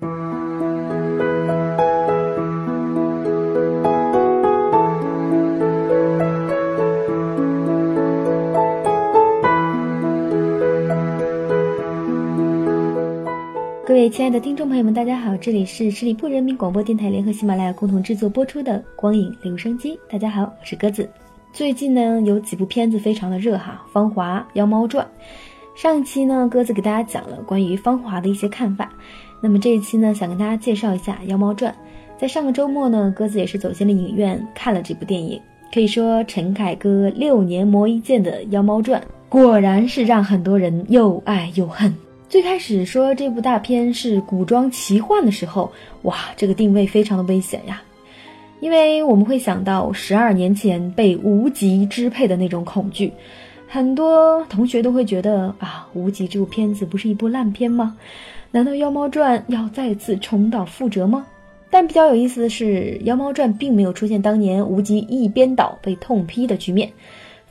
各位亲爱的听众朋友们，大家好，这里是十里铺人民广播电台联合喜马拉雅共同制作播出的《光影留声机》。大家好，我是鸽子。最近呢，有几部片子非常的热哈，《芳华》《妖猫传》。上一期呢，鸽子给大家讲了关于《芳华》的一些看法。那么这一期呢，想跟大家介绍一下《妖猫传》。在上个周末呢，鸽子也是走进了影院看了这部电影。可以说，陈凯歌六年磨一剑的《妖猫传》，果然是让很多人又爱又恨。最开始说这部大片是古装奇幻的时候，哇，这个定位非常的危险呀，因为我们会想到十二年前被无极支配的那种恐惧，很多同学都会觉得啊，无极这部片子不是一部烂片吗？难道《妖猫传》要再次重蹈覆辙吗？但比较有意思的是，《妖猫传》并没有出现当年无极一边倒被痛批的局面，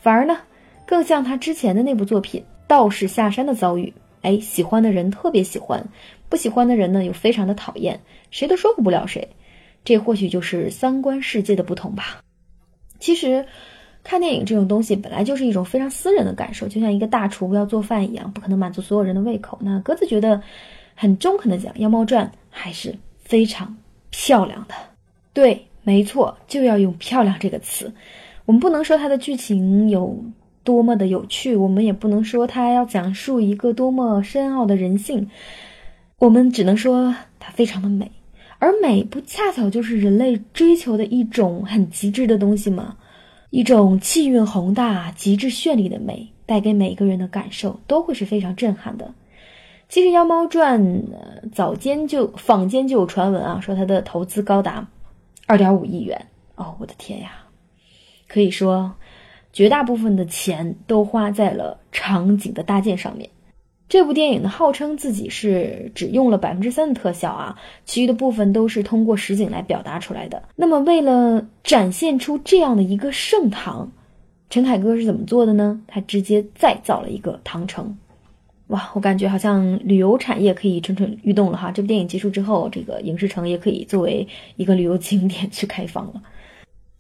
反而呢，更像他之前的那部作品《道士下山》的遭遇。哎，喜欢的人特别喜欢，不喜欢的人呢又非常的讨厌，谁都说服不了谁。这或许就是三观世界的不同吧。其实，看电影这种东西本来就是一种非常私人的感受，就像一个大厨要做饭一样，不可能满足所有人的胃口。那鸽子觉得，很中肯的讲，《妖猫传》还是非常漂亮的。对，没错，就要用“漂亮”这个词。我们不能说它的剧情有。多么的有趣，我们也不能说它要讲述一个多么深奥的人性，我们只能说它非常的美，而美不恰巧就是人类追求的一种很极致的东西吗？一种气韵宏大、极致绚丽的美，带给每个人的感受都会是非常震撼的。其实《妖猫传》早间就坊间就有传闻啊，说它的投资高达二点五亿元哦，我的天呀，可以说。绝大部分的钱都花在了场景的搭建上面。这部电影呢，号称自己是只用了百分之三的特效啊，其余的部分都是通过实景来表达出来的。那么，为了展现出这样的一个盛唐，陈凯歌是怎么做的呢？他直接再造了一个唐城。哇，我感觉好像旅游产业可以蠢蠢欲动了哈！这部电影结束之后，这个影视城也可以作为一个旅游景点去开放了。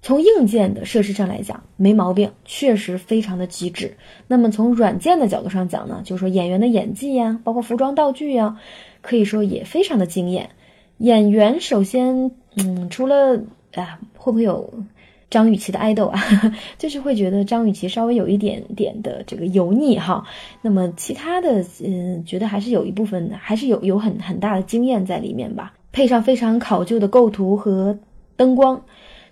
从硬件的设施上来讲，没毛病，确实非常的极致。那么从软件的角度上讲呢，就是说演员的演技呀，包括服装道具呀，可以说也非常的惊艳。演员首先，嗯，除了啊，会不会有张雨绮的爱豆啊？就是会觉得张雨绮稍微有一点点的这个油腻哈。那么其他的，嗯，觉得还是有一部分，还是有有很很大的经验在里面吧。配上非常考究的构图和灯光。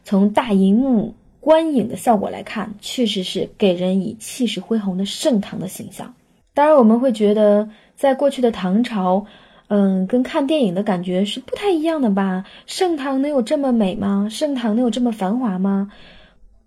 从大银幕观影的效果来看，确实是给人以气势恢宏的盛唐的形象。当然，我们会觉得，在过去的唐朝，嗯，跟看电影的感觉是不太一样的吧？盛唐能有这么美吗？盛唐能有这么繁华吗？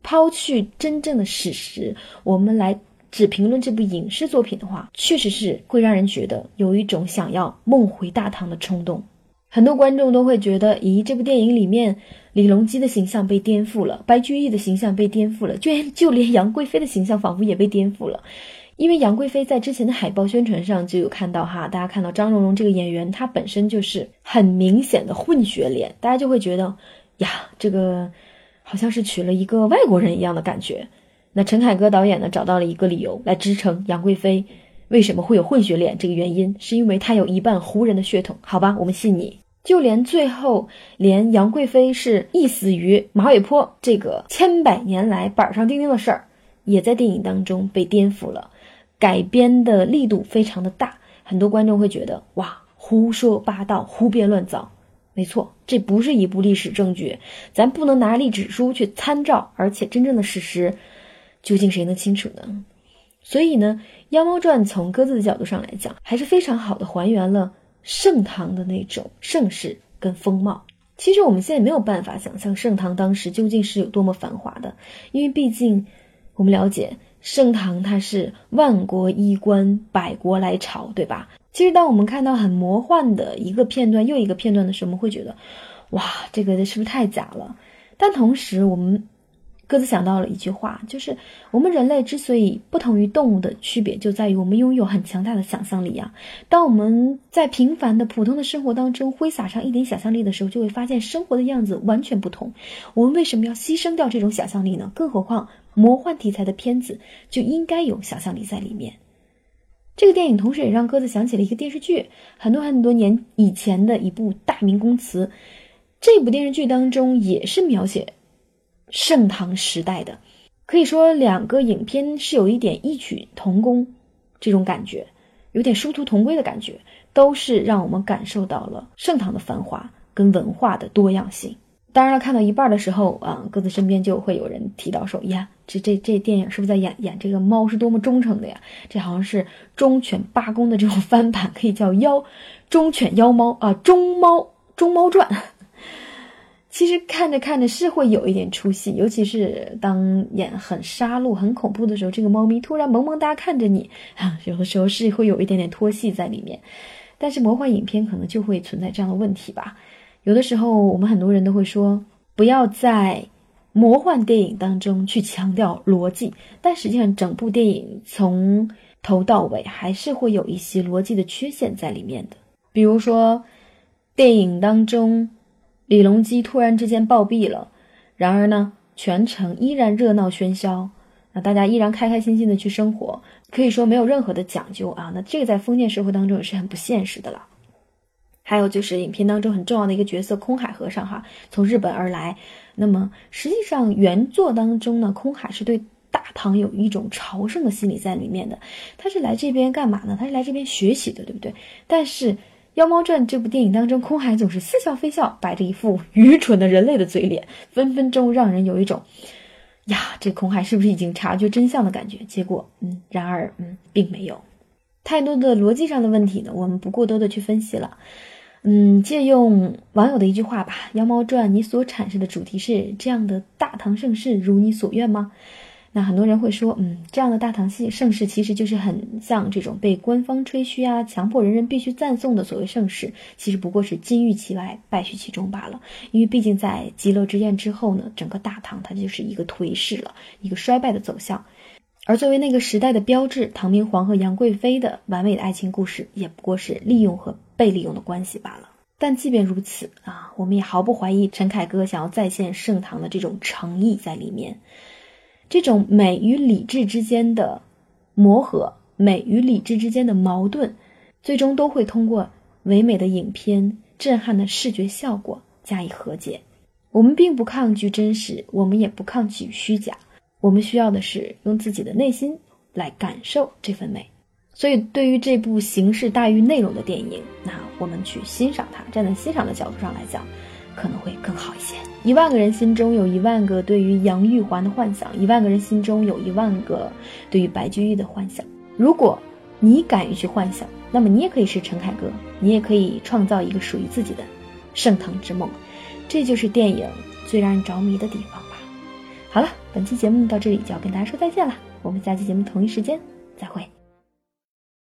抛去真正的史实，我们来只评论这部影视作品的话，确实是会让人觉得有一种想要梦回大唐的冲动。很多观众都会觉得，咦，这部电影里面李隆基的形象被颠覆了，白居易的形象被颠覆了，就连 就连杨贵妃的形象仿佛也被颠覆了。因为杨贵妃在之前的海报宣传上就有看到哈，大家看到张荣荣这个演员，她本身就是很明显的混血脸，大家就会觉得呀，这个好像是娶了一个外国人一样的感觉。那陈凯歌导演呢，找到了一个理由来支撑杨贵妃。为什么会有混血脸？这个原因是因为他有一半胡人的血统，好吧，我们信你。就连最后，连杨贵妃是缢死于马尾坡这个千百年来板上钉钉的事儿，也在电影当中被颠覆了，改编的力度非常的大，很多观众会觉得哇，胡说八道，胡编乱造。没错，这不是一部历史证据，咱不能拿历史书去参照，而且真正的事实，究竟谁能清楚呢？所以呢，《妖猫传》从鸽子的角度上来讲，还是非常好的还原了盛唐的那种盛世跟风貌。其实我们现在没有办法想象盛唐当时究竟是有多么繁华的，因为毕竟我们了解盛唐它是万国衣冠，百国来朝，对吧？其实当我们看到很魔幻的一个片段又一个片段的时候，我们会觉得，哇，这个是不是太假了？但同时我们。鸽子想到了一句话，就是我们人类之所以不同于动物的区别，就在于我们拥有很强大的想象力啊。当我们在平凡的普通的生活当中挥洒上一点想象力的时候，就会发现生活的样子完全不同。我们为什么要牺牲掉这种想象力呢？更何况魔幻题材的片子就应该有想象力在里面。这个电影同时也让鸽子想起了一个电视剧，很多很多年以前的一部《大明宫词》。这部电视剧当中也是描写。盛唐时代的，可以说两个影片是有一点异曲同工这种感觉，有点殊途同归的感觉，都是让我们感受到了盛唐的繁华跟文化的多样性。当然了，看到一半的时候啊，各自身边就会有人提到说：“呀，这这这电影是不是在演演这个猫是多么忠诚的呀？这好像是忠犬八公的这种翻版，可以叫妖忠犬妖猫啊，忠猫忠猫传。”其实看着看着是会有一点出戏，尤其是当演很杀戮、很恐怖的时候，这个猫咪突然萌萌哒看着你啊，有的时候是会有一点点拖戏在里面。但是魔幻影片可能就会存在这样的问题吧。有的时候我们很多人都会说，不要在魔幻电影当中去强调逻辑，但实际上整部电影从头到尾还是会有一些逻辑的缺陷在里面的。比如说电影当中。李隆基突然之间暴毙了，然而呢，全城依然热闹喧嚣，那大家依然开开心心的去生活，可以说没有任何的讲究啊。那这个在封建社会当中也是很不现实的了。还有就是影片当中很重要的一个角色空海和尚哈，从日本而来。那么实际上原作当中呢，空海是对大唐有一种朝圣的心理在里面的，他是来这边干嘛呢？他是来这边学习的，对不对？但是。《妖猫传》这部电影当中，空海总是似笑非笑，摆着一副愚蠢的人类的嘴脸，分分钟让人有一种呀，这空海是不是已经察觉真相的感觉？结果，嗯，然而，嗯，并没有太多的逻辑上的问题呢，我们不过多的去分析了。嗯，借用网友的一句话吧，《妖猫传》，你所阐释的主题是这样的大唐盛世如你所愿吗？那很多人会说，嗯，这样的大唐戏盛世其实就是很像这种被官方吹嘘啊，强迫人人必须赞颂的所谓盛世，其实不过是金玉其外，败絮其中罢了。因为毕竟在极乐之宴之后呢，整个大唐它就是一个颓势了，一个衰败的走向。而作为那个时代的标志，唐明皇和杨贵妃的完美的爱情故事，也不过是利用和被利用的关系罢了。但即便如此啊，我们也毫不怀疑陈凯歌想要再现盛唐的这种诚意在里面。这种美与理智之间的磨合，美与理智之间的矛盾，最终都会通过唯美的影片、震撼的视觉效果加以和解。我们并不抗拒真实，我们也不抗拒虚假，我们需要的是用自己的内心来感受这份美。所以，对于这部形式大于内容的电影，那我们去欣赏它，站在欣赏的角度上来讲。可能会更好一些。一万个人心中有一万个对于杨玉环的幻想，一万个人心中有一万个对于白居易的幻想。如果你敢于去幻想，那么你也可以是陈凯歌，你也可以创造一个属于自己的盛唐之梦。这就是电影最让人着迷的地方吧。好了，本期节目到这里就要跟大家说再见了，我们下期节目同一时间再会。